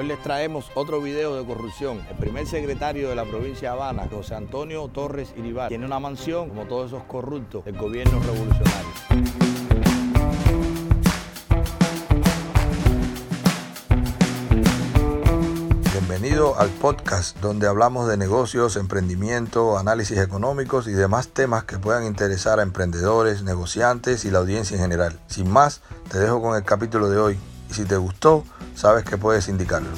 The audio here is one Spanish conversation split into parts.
Hoy les traemos otro video de corrupción. El primer secretario de la provincia de Habana, José Antonio Torres Iribar, tiene una mansión como todos esos corruptos del gobierno revolucionario. Bienvenido al podcast donde hablamos de negocios, emprendimiento, análisis económicos y demás temas que puedan interesar a emprendedores, negociantes y la audiencia en general. Sin más, te dejo con el capítulo de hoy y si te gustó, sabes que puedes indicarlo.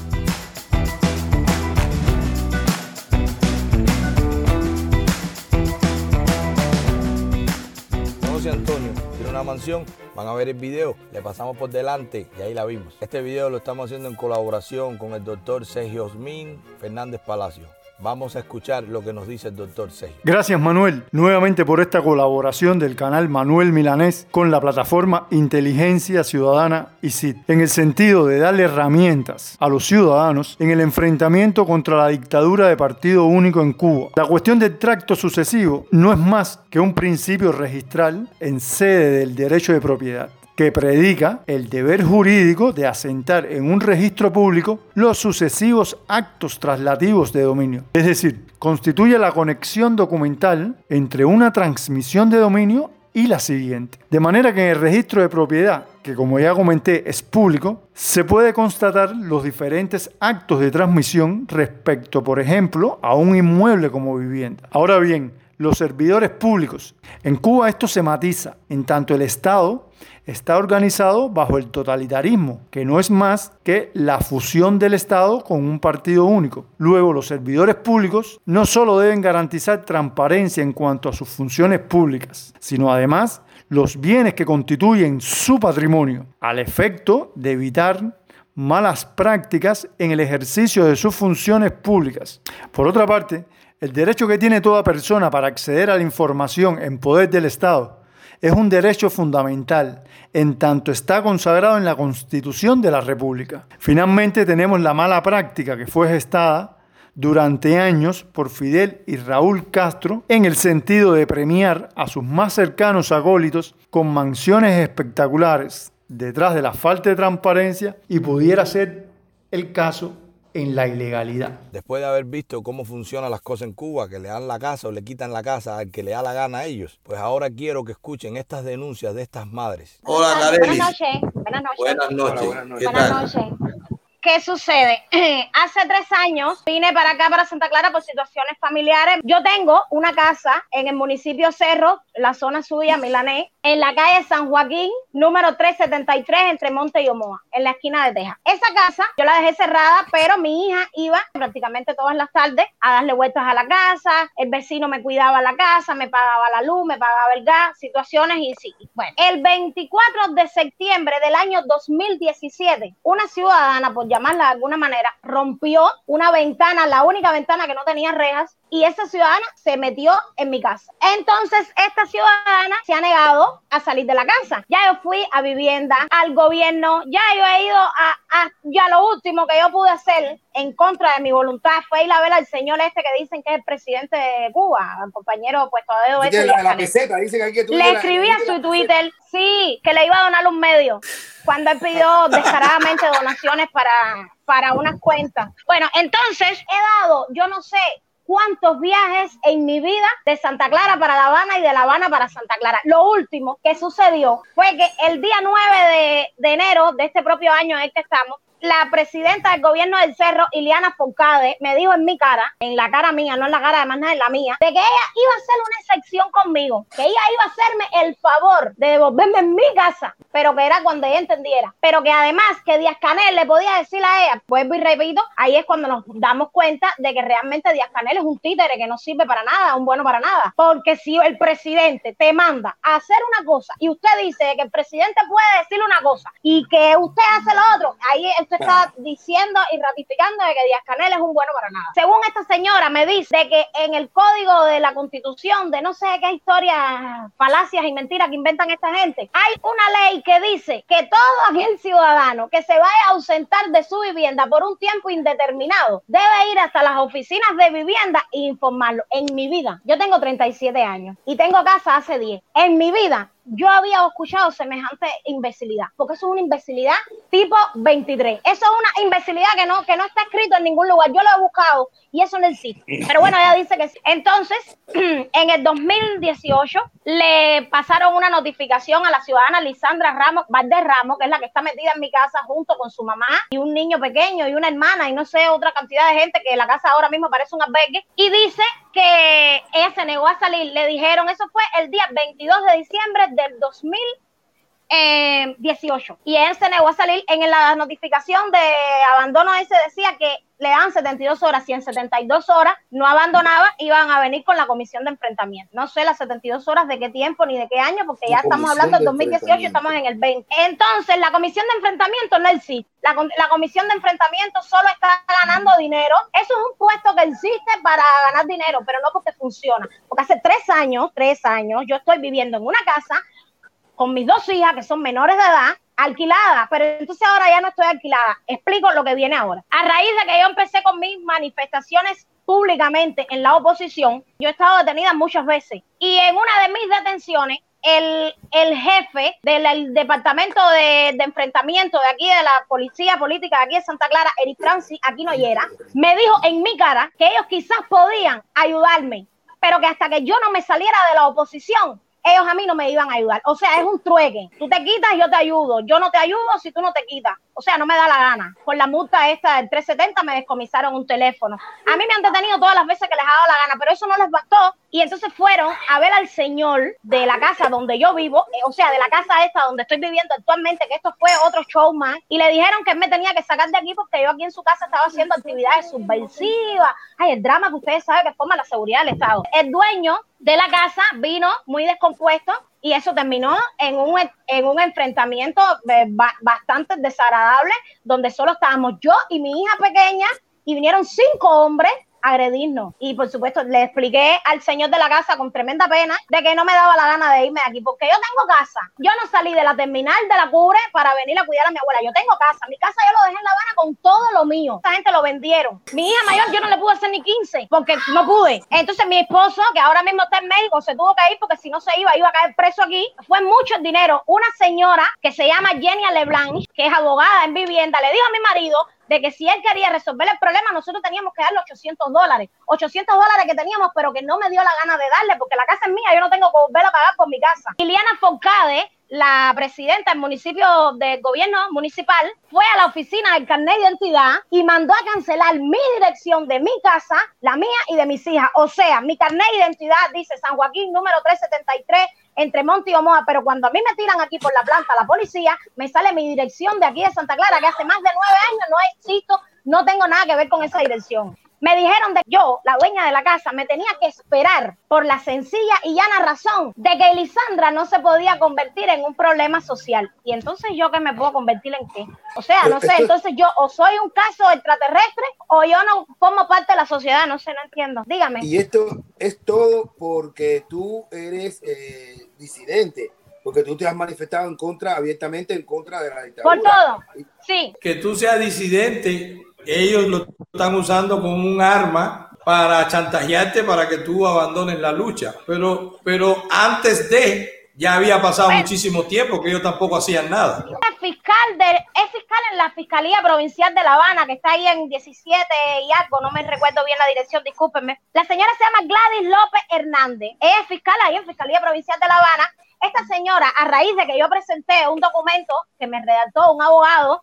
José Antonio tiene una mansión, van a ver el video, le pasamos por delante y ahí la vimos. Este video lo estamos haciendo en colaboración con el doctor Sergio Osmin Fernández Palacio. Vamos a escuchar lo que nos dice el doctor Sergio. Gracias Manuel, nuevamente por esta colaboración del canal Manuel Milanés con la plataforma Inteligencia Ciudadana ICIT, en el sentido de darle herramientas a los ciudadanos en el enfrentamiento contra la dictadura de partido único en Cuba. La cuestión del tracto sucesivo no es más que un principio registral en sede del derecho de propiedad que predica el deber jurídico de asentar en un registro público los sucesivos actos traslativos de dominio. Es decir, constituye la conexión documental entre una transmisión de dominio y la siguiente. De manera que en el registro de propiedad, que como ya comenté es público, se puede constatar los diferentes actos de transmisión respecto, por ejemplo, a un inmueble como vivienda. Ahora bien, los servidores públicos. En Cuba esto se matiza, en tanto el Estado está organizado bajo el totalitarismo, que no es más que la fusión del Estado con un partido único. Luego, los servidores públicos no solo deben garantizar transparencia en cuanto a sus funciones públicas, sino además los bienes que constituyen su patrimonio, al efecto de evitar malas prácticas en el ejercicio de sus funciones públicas. Por otra parte, el derecho que tiene toda persona para acceder a la información en poder del Estado es un derecho fundamental, en tanto está consagrado en la Constitución de la República. Finalmente tenemos la mala práctica que fue gestada durante años por Fidel y Raúl Castro en el sentido de premiar a sus más cercanos acólitos con mansiones espectaculares detrás de la falta de transparencia y pudiera ser el caso en la ilegalidad. Después de haber visto cómo funcionan las cosas en Cuba, que le dan la casa o le quitan la casa al que le da la gana a ellos, pues ahora quiero que escuchen estas denuncias de estas madres. Hola, Buenas noches. Buenas noches. Buenas noches. buenas noches. Buenas noches. ¿Qué sucede? Hace tres años vine para acá, para Santa Clara, por situaciones familiares. Yo tengo una casa en el municipio Cerro, la zona suya, Milanés, en la calle San Joaquín, número 373, entre Monte y Omoa, en la esquina de Teja. Esa casa yo la dejé cerrada, pero mi hija iba prácticamente todas las tardes a darle vueltas a la casa, el vecino me cuidaba la casa, me pagaba la luz, me pagaba el gas, situaciones y sí. Bueno, el 24 de septiembre del año 2017, una ciudadana, por llamarla de alguna manera, rompió una ventana, la única ventana que no tenía rejas, y esa ciudadana se metió en mi casa. Entonces, esta ciudadana se ha negado a salir de la casa. Ya yo fui a vivienda, al gobierno, ya yo he ido a, ya lo último que yo pude hacer en contra de mi voluntad fue ir a ver al señor este que dicen que es el presidente de Cuba, el compañero puesto a dedo ese. Le escribí a su Twitter, sí, que le iba a donar un medio cuando él pidió descaradamente donaciones para, para unas cuentas. Bueno, entonces he dado, yo no sé, cuántos viajes en mi vida de Santa Clara para La Habana y de La Habana para Santa Clara. Lo último que sucedió fue que el día 9 de, de enero de este propio año en que estamos, la presidenta del gobierno del Cerro, Iliana Foncade, me dijo en mi cara, en la cara mía, no en la cara de más nada, en la mía, de que ella iba a hacer una excepción conmigo, que ella iba a hacerme el favor de devolverme en mi casa, pero que era cuando ella entendiera. Pero que además que Díaz Canel le podía decir a ella, vuelvo y repito, ahí es cuando nos damos cuenta de que realmente Díaz Canel es un títere que no sirve para nada, un bueno para nada. Porque si el presidente te manda a hacer una cosa y usted dice que el presidente puede decirle una cosa y que usted hace lo otro, ahí es está diciendo y ratificando de que Díaz Canel es un bueno para nada. Según esta señora me dice que en el código de la constitución, de no sé qué historias, falacias y mentiras que inventan esta gente, hay una ley que dice que todo aquel ciudadano que se vaya a ausentar de su vivienda por un tiempo indeterminado debe ir hasta las oficinas de vivienda e informarlo. En mi vida, yo tengo 37 años y tengo casa hace 10. En mi vida yo había escuchado semejante imbecilidad, porque eso es una imbecilidad tipo 23. Eso es una imbecilidad que no, que no está escrito en ningún lugar. Yo lo he buscado y eso no existe. Pero bueno, ella dice que sí. Entonces, en el 2018 le pasaron una notificación a la ciudadana Lisandra Ramos, Valdés Ramos, que es la que está metida en mi casa junto con su mamá y un niño pequeño y una hermana y no sé, otra cantidad de gente que la casa ahora mismo parece un albergue. Y dice que ella se negó a salir. Le dijeron, eso fue el día 22 de diciembre del 2018. Y él se negó a salir. En la notificación de abandono ese decía que le dan 72 horas. Si en 72 horas no abandonaba, iban a venir con la comisión de enfrentamiento. No sé las 72 horas de qué tiempo ni de qué año, porque ya estamos hablando del 2018 y estamos en el 20. Entonces, la comisión de enfrentamiento no existe. La, la comisión de enfrentamiento solo está ganando dinero. Eso es un puesto que existe para ganar dinero, pero no porque funciona. Porque hace tres años, tres años, yo estoy viviendo en una casa con mis dos hijas que son menores de edad, alquilada, pero entonces ahora ya no estoy alquilada. Explico lo que viene ahora. A raíz de que yo empecé con mis manifestaciones públicamente en la oposición, yo he estado detenida muchas veces y en una de mis detenciones el, el, jefe del departamento de, enfrentamiento de aquí de la policía política de aquí de Santa Clara, Eric Francis, aquí no era, me dijo en mi cara que ellos quizás podían ayudarme, pero que hasta que yo no me saliera de la oposición, ellos a mí no me iban a ayudar. O sea, es un trueque. Tú te quitas, yo te ayudo. Yo no te ayudo si tú no te quitas. O sea, no me da la gana. Por la multa esta del 370 me descomisaron un teléfono. A mí me han detenido todas las veces que les ha dado la gana, pero eso no les bastó. Y entonces fueron a ver al señor de la casa donde yo vivo, eh, o sea, de la casa esta donde estoy viviendo actualmente, que esto fue otro show más, y le dijeron que él me tenía que sacar de aquí porque yo aquí en su casa estaba haciendo actividades subversivas. Ay, el drama que ustedes saben que forma la seguridad del Estado. El dueño de la casa vino muy descompuesto y eso terminó en un, en un enfrentamiento eh, bastante desagradable donde solo estábamos yo y mi hija pequeña y vinieron cinco hombres agredirnos. Y por supuesto, le expliqué al señor de la casa con tremenda pena de que no me daba la gana de irme de aquí, porque yo tengo casa. Yo no salí de la terminal de la cubre para venir a cuidar a mi abuela. Yo tengo casa. Mi casa yo lo dejé en La Habana mío. Esa gente lo vendieron. Mi hija mayor yo no le pude hacer ni 15 porque no pude. Entonces mi esposo, que ahora mismo está en México, se tuvo que ir porque si no se iba, iba a caer preso aquí. Fue mucho el dinero. Una señora que se llama Jenny Leblanc, que es abogada en vivienda, le dijo a mi marido de que si él quería resolver el problema, nosotros teníamos que darle 800 dólares. 800 dólares que teníamos, pero que no me dio la gana de darle, porque la casa es mía, yo no tengo que volver a pagar por mi casa. Liliana Foncade, la presidenta del municipio del gobierno municipal, fue a la oficina del carnet de identidad y mandó a cancelar mi dirección de mi casa, la mía y de mis hijas. O sea, mi carnet de identidad dice San Joaquín número 373 entre Monte y Omoa, pero cuando a mí me tiran aquí por la planta la policía, me sale mi dirección de aquí de Santa Clara, que hace más de nueve años no existo, no tengo nada que ver con esa dirección. Me dijeron de que yo, la dueña de la casa, me tenía que esperar por la sencilla y llana razón de que Elisandra no se podía convertir en un problema social. Y entonces yo que me puedo convertir en qué? O sea, no sé, entonces yo o soy un caso extraterrestre o yo no formo parte de la sociedad, no sé, no entiendo. Dígame. Y esto es todo porque tú eres eh, disidente porque tú te has manifestado en contra, abiertamente en contra de la dictadura. Por todo, sí. Que tú seas disidente ellos lo están usando como un arma para chantajearte para que tú abandones la lucha. Pero, pero antes de, ya había pasado muchísimo tiempo que ellos tampoco hacían nada. La fiscal de, es fiscal en la Fiscalía Provincial de La Habana, que está ahí en 17 y algo, no me recuerdo bien la dirección, discúlpenme. La señora se llama Gladys López Hernández. es fiscal ahí en Fiscalía Provincial de La Habana. Esta señora, a raíz de que yo presenté un documento que me redactó un abogado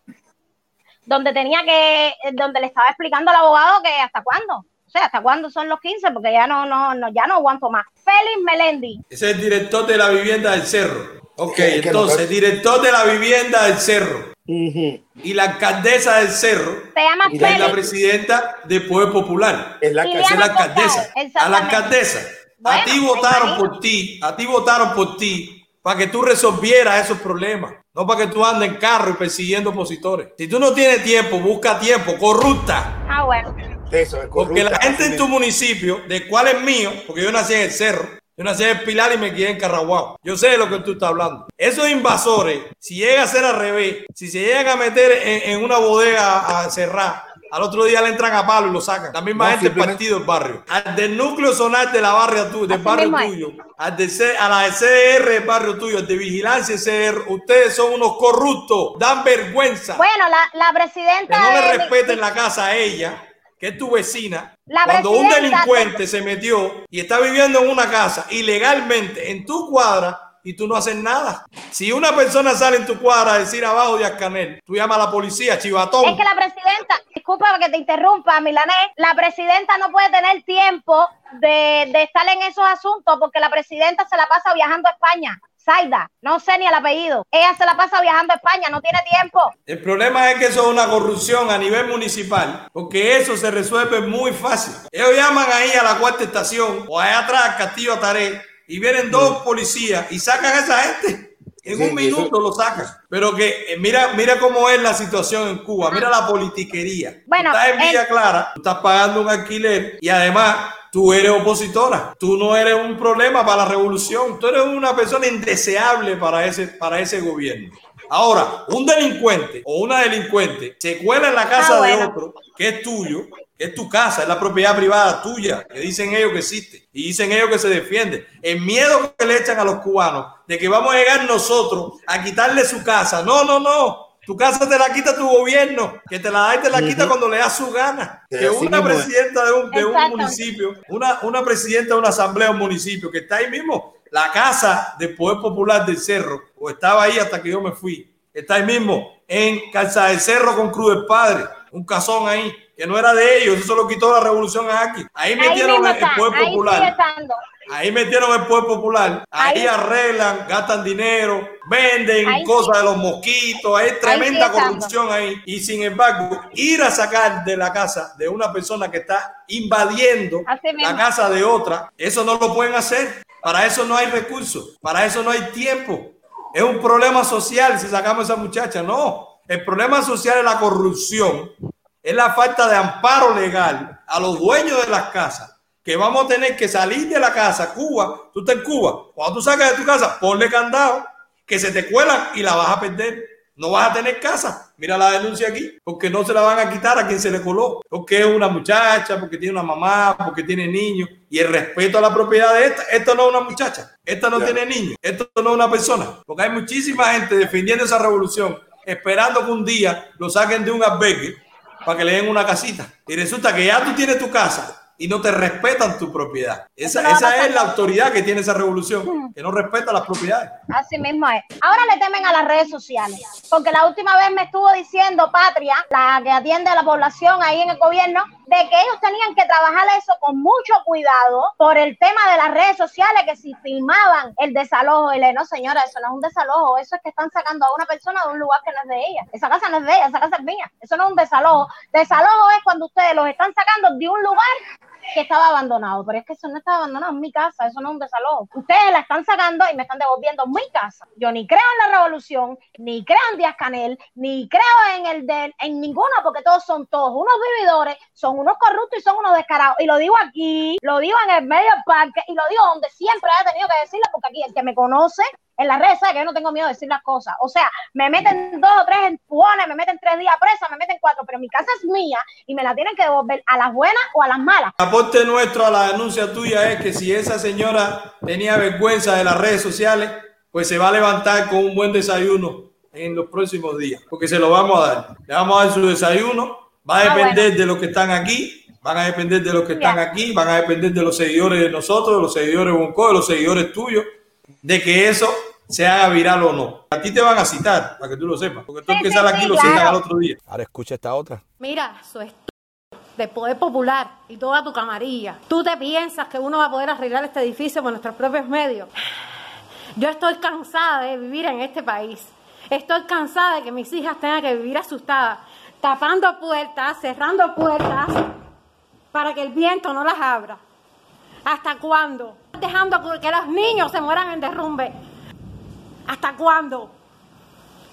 donde tenía que, donde le estaba explicando al abogado que hasta cuándo. O sea, ¿hasta cuándo son los 15? Porque ya no, no, no, ya no aguanto más. Félix Melendi. Ese es el director de la vivienda del Cerro. Ok, entonces, director de la vivienda del Cerro. Y la alcaldesa del Cerro. Se llama Félix. Es la presidenta del Poder Popular. Es la, es la alcaldesa. A la alcaldesa. a ti votaron por ti. A ti votaron por ti para que tú resolvieras esos problemas. No para que tú andes en carro y persiguiendo opositores. Si tú no tienes tiempo, busca tiempo, corrupta. Ah, bueno. Eso es corrupta. Porque la gente en tu municipio, de cuál es mío, porque yo nací en el cerro, yo nací en el Pilar y me quedé en Carraguao. Yo sé de lo que tú estás hablando. Esos invasores, si llega a ser al revés, si se llegan a meter en, una bodega a cerrar al otro día le entran a palo y lo sacan. La misma No, gente del simplemente- partido del barrio. Al del núcleo zonal de la barria tu- del barrio tuyo, al de C- a la de CR del barrio tuyo, al de vigilancia CR, ustedes son unos corruptos, dan vergüenza. Bueno, la, la que presidenta. no le de- respeten la casa a ella, que es tu vecina. La Cuando un delincuente se metió y está viviendo en una casa ilegalmente en tu cuadra y tú no haces nada. Si una persona sale en tu cuadra a decir abajo de Ascanel, tú llamas a la policía, chivatón. Es que la presidenta, disculpa que te interrumpa, Milanés, la presidenta no puede tener tiempo de, de estar en esos asuntos porque la presidenta se la pasa viajando a España. Zaida, no sé ni el apellido. Ella se la pasa viajando a España, no tiene tiempo. El problema es que eso es una corrupción a nivel municipal, porque eso se resuelve muy fácil. Ellos llaman ahí a la cuarta estación o allá atrás al Castillo Ataré y vienen dos policías y sacan a esa gente. En Sí, un eso- minuto lo sacan. Pero que eh, mira, mira cómo es la situación en Cuba, mira la politiquería. Bueno, Tú estás en el- Villa Clara, tú estás pagando un alquiler y además tú eres opositora. Tú no eres un problema para la revolución. Tú eres una persona indeseable para ese, para ese gobierno. Ahora, un delincuente o una delincuente se cuela en la casa Ah, de bueno. otro que es tuyo, que es tu casa, es la propiedad privada tuya, que dicen ellos que existe y dicen ellos que se defiende. El miedo que le echan a los cubanos de que vamos a llegar nosotros a quitarle su casa. No, no, no. Tu casa te la quita tu gobierno, que te la da y te la quita cuando le da su gana. Sí, Que una presidenta de un, de un municipio, una, una presidenta de una asamblea de un municipio que está ahí mismo, la casa del Poder Popular del Cerro, o estaba ahí hasta que yo me fui, está ahí mismo, en Calza del Cerro con Cruz del Padre, un casón ahí, que no era de ellos, eso lo quitó la revolución aquí. Ahí metieron el, el Poder ahí Popular. Ahí metieron el Poder Popular. Ahí, Ahí- arreglan, gastan dinero, venden Ahí cosas de los mosquitos. Hay tremenda corrupción ahí. Y sin embargo, ir a sacar de la casa de una persona que está invadiendo Así la mismo. casa de otra, eso no lo pueden hacer. Para eso no hay recursos. Para eso no hay tiempo. Es un problema social si sacamos a esa muchacha. No. El problema social es la corrupción. Es la falta de amparo legal a los dueños de las casas que vamos a tener que salir de la casa, Cuba, tú estás en Cuba, cuando tú sacas de tu casa, ponle candado, que se te cuelan y la vas a perder. No vas a tener casa. Mira la denuncia aquí, porque no se la van a quitar a quien se le coló, porque es una muchacha, porque tiene una mamá, porque tiene niños, y el respeto a la propiedad de esta, esta no es una muchacha, esta no tiene niños, esto no es una persona, porque hay muchísima gente defendiendo esa revolución, esperando que un día lo saquen de un albergue para que le den una casita. Y resulta que ya tú tienes tu casa y no te respetan tu propiedad. Esa, no esa es la autoridad que tiene esa revolución, que no respeta las propiedades. Así mismo es. Ahora le temen a las redes sociales, porque la última vez me estuvo diciendo Patria, la que atiende a la población ahí en el gobierno, de que ellos tenían que trabajar eso con mucho cuidado por el tema de las redes sociales, que si filmaban el desalojo, y le no señora, eso no es un desalojo, eso es que están sacando a una persona de un lugar que no es de ella. Esa casa no es de ella, esa casa es mía. Eso no es un desalojo. Desalojo es cuando ustedes los están sacando de un lugar que estaba abandonado, pero es que eso no estaba abandonado, es mi casa, eso no es un desalojo. Ustedes la están sacando y me están devolviendo mi casa. Yo ni creo en la revolución, ni creo en Díaz Canel, ni creo en el de, en ninguno, porque todos son todos unos vividores, son unos corruptos y son unos descarados. Y lo digo aquí, lo digo en el medio del parque y lo digo donde siempre he tenido que decirlo, porque aquí el que me conoce en las redes sabe que yo no tengo miedo de decir las cosas. O sea, me meten dos o tres empujones, me meten tres días presa, me meten cuatro, pero mi casa es mía y me la tienen que devolver a las buenas o a las malas. El aporte nuestro a la denuncia tuya es que si esa señora tenía vergüenza de las redes sociales, pues se va a levantar con un buen desayuno en los próximos días, porque se lo vamos a dar. Le vamos a dar su desayuno, va a Ah, depender bueno. de los que están aquí, van a depender de los que están aquí, van a depender de los seguidores de nosotros, de los seguidores de Bonco, de los seguidores tuyos, de que eso se haga viral o no. A ti te van a citar, para que tú lo sepas, porque tú Sí, que sí, aquí lo claro. citan al otro día. Ahora escucha esta otra. Mira, eso es de Poder Popular y toda tu camarilla. ¿Tú te piensas que uno va a poder arreglar este edificio por nuestros propios medios? Yo estoy cansada de vivir en este país. Estoy cansada de que mis hijas tengan que vivir asustadas, tapando puertas, cerrando puertas, para que el viento no las abra. ¿Hasta cuándo? Dejando que los niños se mueran en derrumbe. ¿Hasta cuándo?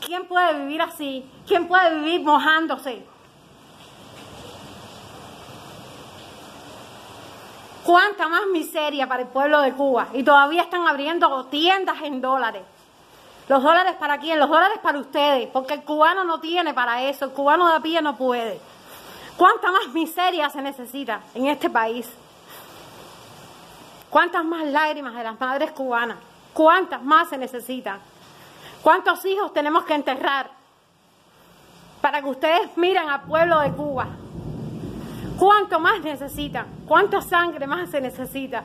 ¿Quién puede vivir así? ¿Quién puede vivir mojándose? ¿Cuánta más miseria para el pueblo de Cuba? Y todavía están abriendo tiendas en dólares. ¿Los dólares para quién? Los dólares para ustedes, porque el cubano no tiene para eso, el cubano de a pie no puede. ¿Cuánta más miseria se necesita en este país? ¿Cuántas más lágrimas de las madres cubanas? ¿Cuántas más se necesitan? ¿Cuántos hijos tenemos que enterrar para que ustedes miren al pueblo de Cuba? ¿Cuánto más necesitan? ¿Cuánta sangre más se necesita?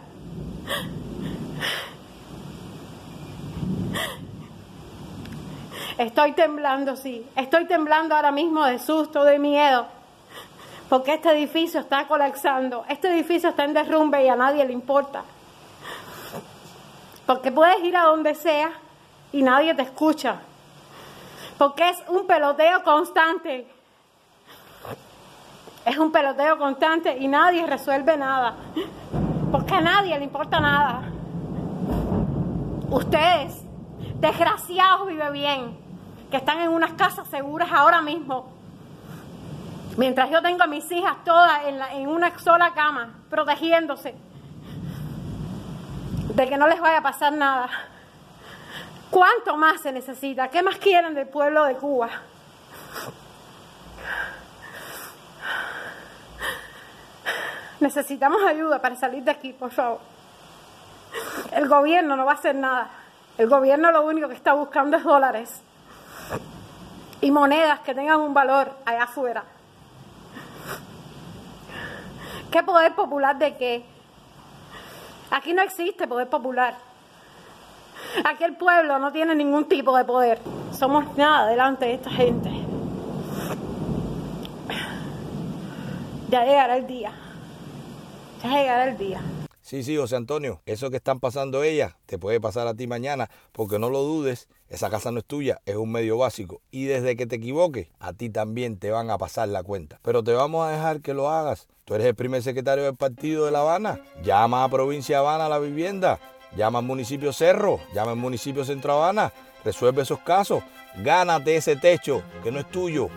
Estoy temblando, sí. Estoy temblando ahora mismo de susto, de miedo. Porque este edificio está colapsando. Este edificio está en derrumbe y a nadie le importa. Porque puedes ir a donde sea y nadie te escucha. Porque es un peloteo constante. Es un peloteo constante y nadie resuelve nada. Porque a nadie le importa nada. Ustedes, desgraciados, vive bien, que están en unas casas seguras ahora mismo. Mientras yo tengo a mis hijas todas en, en una sola cama, protegiéndose de que no les vaya a pasar nada. ¿Cuánto más se necesita? ¿Qué más quieren del pueblo de Cuba? Necesitamos ayuda para salir de aquí, por favor. El gobierno no va a hacer nada. El gobierno lo único que está buscando es dólares y monedas que tengan un valor allá afuera. ¿Qué poder popular de qué? Aquí no existe poder popular. Aquí el pueblo no tiene ningún tipo de poder. Somos nada delante de esta gente. Ya llegará el día. Ya llegará el día. Sí, sí, José Antonio, eso que están pasando ellas te puede pasar a ti mañana, porque no lo dudes, esa casa no es tuya, es un medio básico. Y desde que te equivoques, a ti también te van a pasar la cuenta. Pero te vamos a dejar que lo hagas. Tú eres el primer secretario del partido de La Habana. Llama a Provincia Habana a la vivienda. Llama al municipio Cerro. Llama al municipio Centro Habana. Resuelve esos casos. Gánate ese techo que no es tuyo.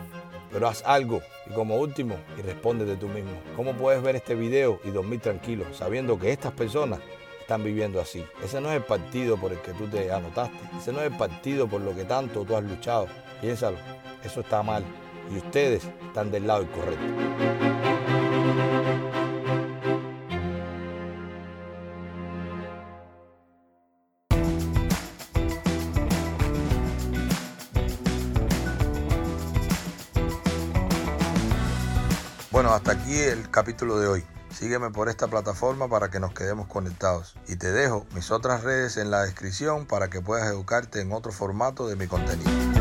Pero haz algo. Y como último, y respóndete tú mismo. ¿Cómo puedes ver este video y dormir tranquilo sabiendo que estas personas están viviendo así? Ese no es el partido por el que tú te anotaste. Ese no es el partido por lo que tanto tú has luchado. Piénsalo. Eso está mal. Y ustedes están del lado incorrecto. Bueno, hasta aquí el capítulo de hoy. Sígueme por esta plataforma para que nos quedemos conectados. Y te dejo mis otras redes en la descripción para que puedas educarte en otro formato de mi contenido.